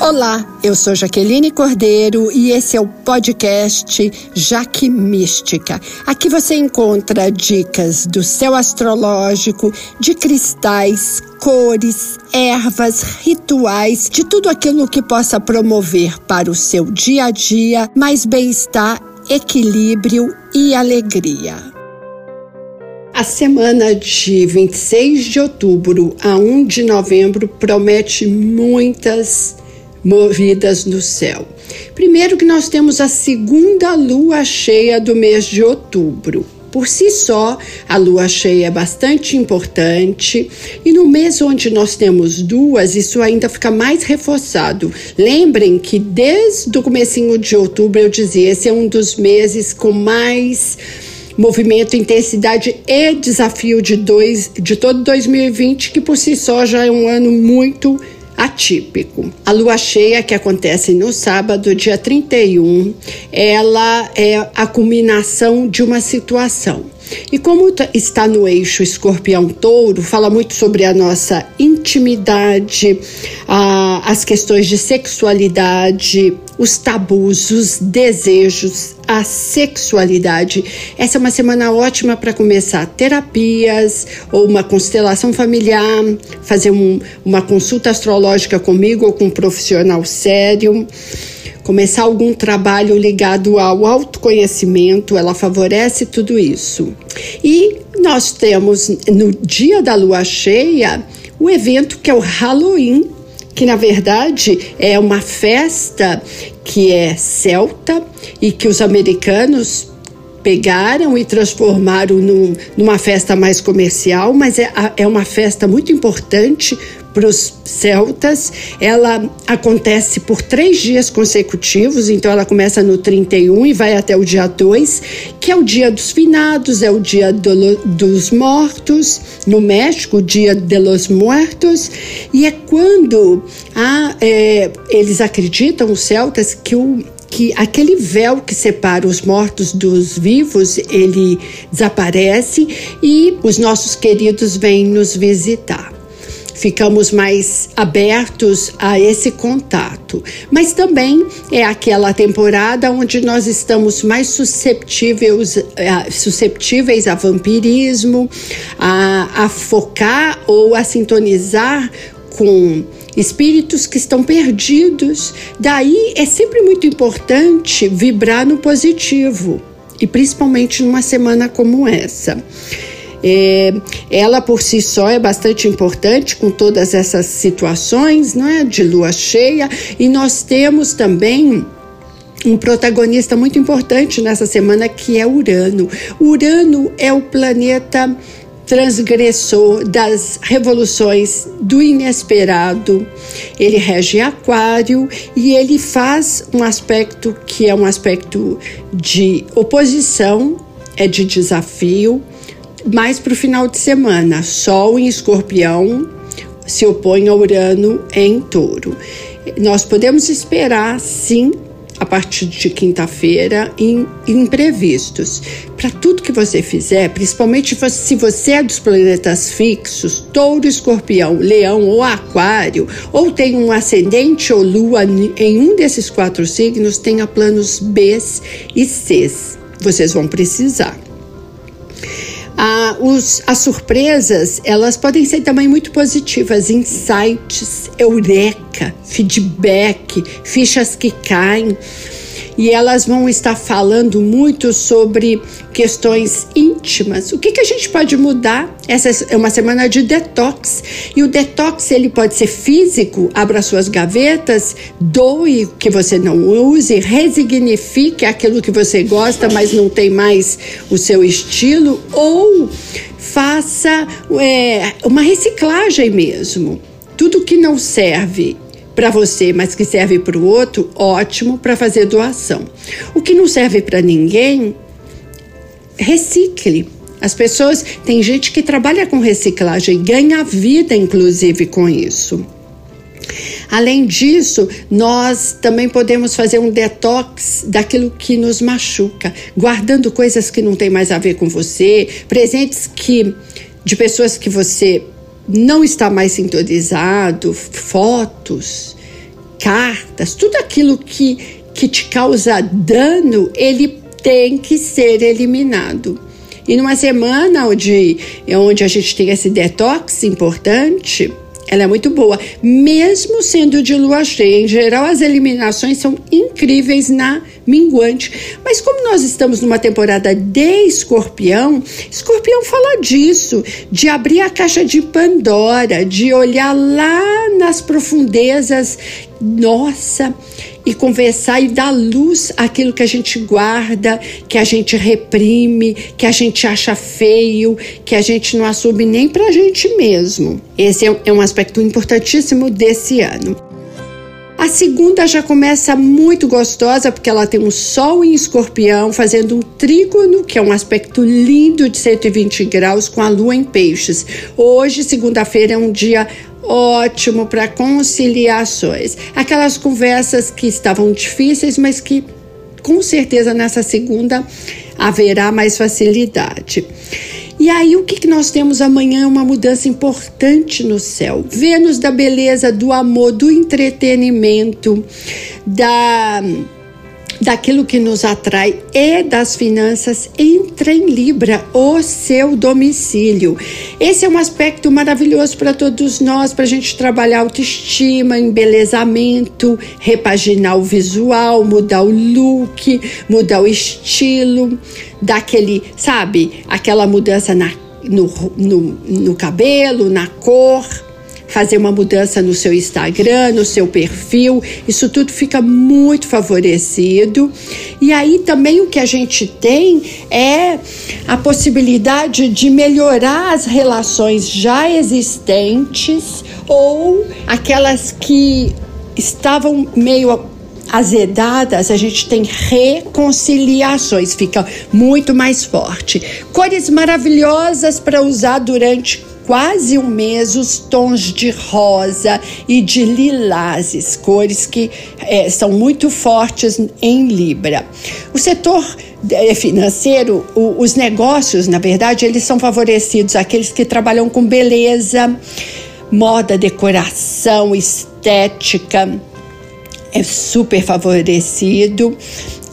Olá, eu sou Jaqueline Cordeiro e esse é o podcast Jaque Mística. Aqui você encontra dicas do céu astrológico, de cristais, cores, ervas, rituais, de tudo aquilo que possa promover para o seu dia a dia mais bem-estar, equilíbrio e alegria. A semana de 26 de outubro a 1 de novembro promete muitas movidas no céu. Primeiro que nós temos a segunda lua cheia do mês de outubro. Por si só, a lua cheia é bastante importante e no mês onde nós temos duas, isso ainda fica mais reforçado. Lembrem que desde o comecinho de outubro eu dizia, esse é um dos meses com mais movimento, intensidade e desafio de, dois, de todo 2020, que por si só já é um ano muito atípico. A lua cheia, que acontece no sábado, dia 31, ela é a culminação de uma situação. E como está no eixo escorpião-touro, fala muito sobre a nossa intimidade, a, as questões de sexualidade, os tabus, os desejos, a sexualidade. Essa é uma semana ótima para começar terapias ou uma constelação familiar, fazer um, uma consulta astrológica comigo ou com um profissional sério começar algum trabalho ligado ao autoconhecimento, ela favorece tudo isso. E nós temos no dia da lua cheia o evento que é o Halloween, que na verdade é uma festa que é celta e que os americanos pegaram e transformaram num, numa festa mais comercial, mas é, é uma festa muito importante para os celtas. Ela acontece por três dias consecutivos, então ela começa no 31 e vai até o dia 2, que é o dia dos finados, é o dia do, dos mortos, no México, o dia de los muertos, e é quando a, é, eles acreditam, os celtas, que o que aquele véu que separa os mortos dos vivos, ele desaparece e os nossos queridos vêm nos visitar ficamos mais abertos a esse contato. Mas também é aquela temporada onde nós estamos mais susceptíveis, a, susceptíveis a vampirismo, a, a focar ou a sintonizar com espíritos que estão perdidos. Daí é sempre muito importante vibrar no positivo, e principalmente numa semana como essa. É, ela por si só é bastante importante com todas essas situações né, de lua cheia, e nós temos também um protagonista muito importante nessa semana que é Urano. Urano é o planeta transgressor das revoluções do inesperado. Ele rege Aquário e ele faz um aspecto que é um aspecto de oposição, é de desafio, mais para o final de semana. Sol em escorpião se opõe a Urano em touro. Nós podemos esperar, sim, a partir de quinta-feira, imprevistos. Para tudo que você fizer, principalmente se você é dos planetas fixos, touro, escorpião, leão ou aquário, ou tem um ascendente ou lua em um desses quatro signos, tenha planos B e C. Vocês vão precisar. Ah, os, as surpresas, elas podem ser também muito positivas, insights, eureka, feedback, fichas que caem e elas vão estar falando muito sobre questões íntimas. O que, que a gente pode mudar? Essa é uma semana de detox e o detox ele pode ser físico, abra suas gavetas, doe o que você não use, resignifique aquilo que você gosta, mas não tem mais o seu estilo, ou faça é, uma reciclagem mesmo. Tudo que não serve para você, mas que serve para o outro, ótimo para fazer doação. O que não serve para ninguém, recicle. As pessoas, tem gente que trabalha com reciclagem, ganha vida inclusive com isso. Além disso, nós também podemos fazer um detox daquilo que nos machuca, guardando coisas que não têm mais a ver com você, presentes que de pessoas que você não está mais sintonizado, fotos, cartas, tudo aquilo que, que te causa dano, ele tem que ser eliminado. E numa semana onde, onde a gente tem esse detox importante, ela é muito boa, mesmo sendo de lua cheia. Em geral, as eliminações são incríveis na minguante. Mas como nós estamos numa temporada de escorpião, escorpião fala disso, de abrir a caixa de Pandora, de olhar lá nas profundezas. Nossa, e conversar e dar luz àquilo que a gente guarda, que a gente reprime, que a gente acha feio, que a gente não assume nem para a gente mesmo. Esse é, é um aspecto importantíssimo desse ano. A segunda já começa muito gostosa, porque ela tem um sol em escorpião, fazendo um trígono, que é um aspecto lindo de 120 graus, com a lua em peixes. Hoje, segunda-feira, é um dia ótimo para conciliações. Aquelas conversas que estavam difíceis, mas que com certeza nessa segunda haverá mais facilidade. E aí, o que, que nós temos amanhã? Uma mudança importante no céu. Vênus da beleza, do amor, do entretenimento, da daquilo que nos atrai e das finanças entra em Libra, o seu domicílio. Esse é um aspecto maravilhoso para todos nós, para a gente trabalhar autoestima, embelezamento, repaginar o visual, mudar o look, mudar o estilo, daquele, sabe, aquela mudança na, no, no, no cabelo, na cor fazer uma mudança no seu Instagram, no seu perfil, isso tudo fica muito favorecido. E aí também o que a gente tem é a possibilidade de melhorar as relações já existentes ou aquelas que estavam meio azedadas, a gente tem reconciliações, fica muito mais forte. Cores maravilhosas para usar durante quase um mês os tons de rosa e de lilazes, cores que é, são muito fortes em Libra. O setor é, financeiro, os negócios, na verdade, eles são favorecidos aqueles que trabalham com beleza, moda, decoração, estética, é super favorecido.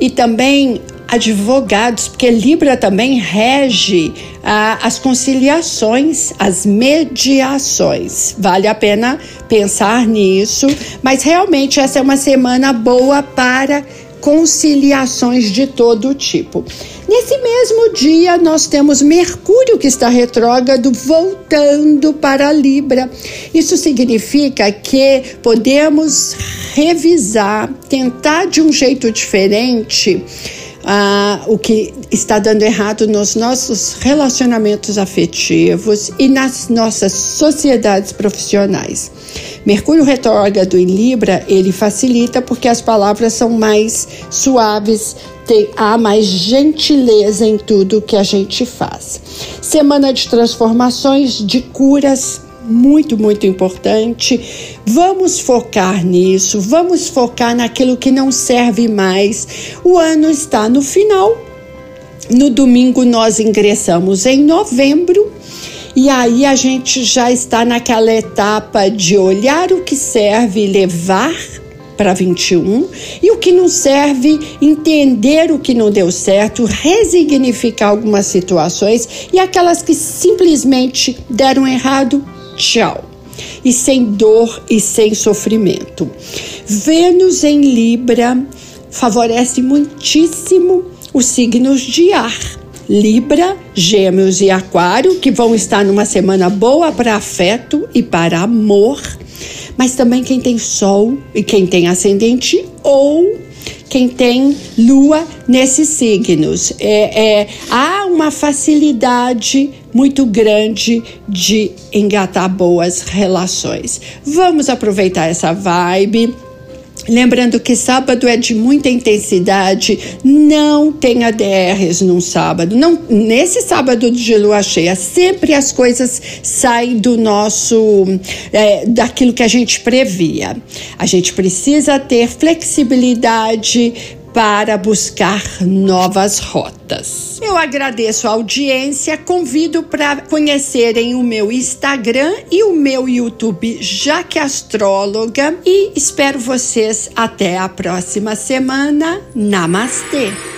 E também advogados, porque Libra também rege ah, as conciliações, as mediações. Vale a pena pensar nisso, mas realmente essa é uma semana boa para conciliações de todo tipo. Nesse mesmo dia, nós temos Mercúrio que está retrógrado voltando para Libra. Isso significa que podemos revisar, tentar de um jeito diferente ah, o que está dando errado nos nossos relacionamentos afetivos e nas nossas sociedades profissionais. Mercúrio retrógrado em Libra, ele facilita porque as palavras são mais suaves, tem, há mais gentileza em tudo que a gente faz. Semana de transformações, de curas, muito, muito importante. Vamos focar nisso, vamos focar naquilo que não serve mais. O ano está no final. No domingo nós ingressamos em novembro. E aí a gente já está naquela etapa de olhar o que serve e levar para 21 e o que não serve, entender o que não deu certo, resignificar algumas situações e aquelas que simplesmente deram errado, tchau. E sem dor e sem sofrimento. Vênus em Libra favorece muitíssimo os signos de ar. Libra, Gêmeos e Aquário, que vão estar numa semana boa para afeto e para amor, mas também quem tem Sol e quem tem ascendente ou quem tem lua nesses signos. É, é, há uma facilidade muito grande de engatar boas relações. Vamos aproveitar essa vibe Lembrando que sábado é de muita intensidade, não tem ADRs num sábado. Não, nesse sábado de lua cheia, sempre as coisas saem do nosso, é, daquilo que a gente previa. A gente precisa ter flexibilidade para buscar novas rotas. Eu agradeço a audiência, convido para conhecerem o meu Instagram e o meu YouTube Jaque Astróloga e espero vocês até a próxima semana. Namastê!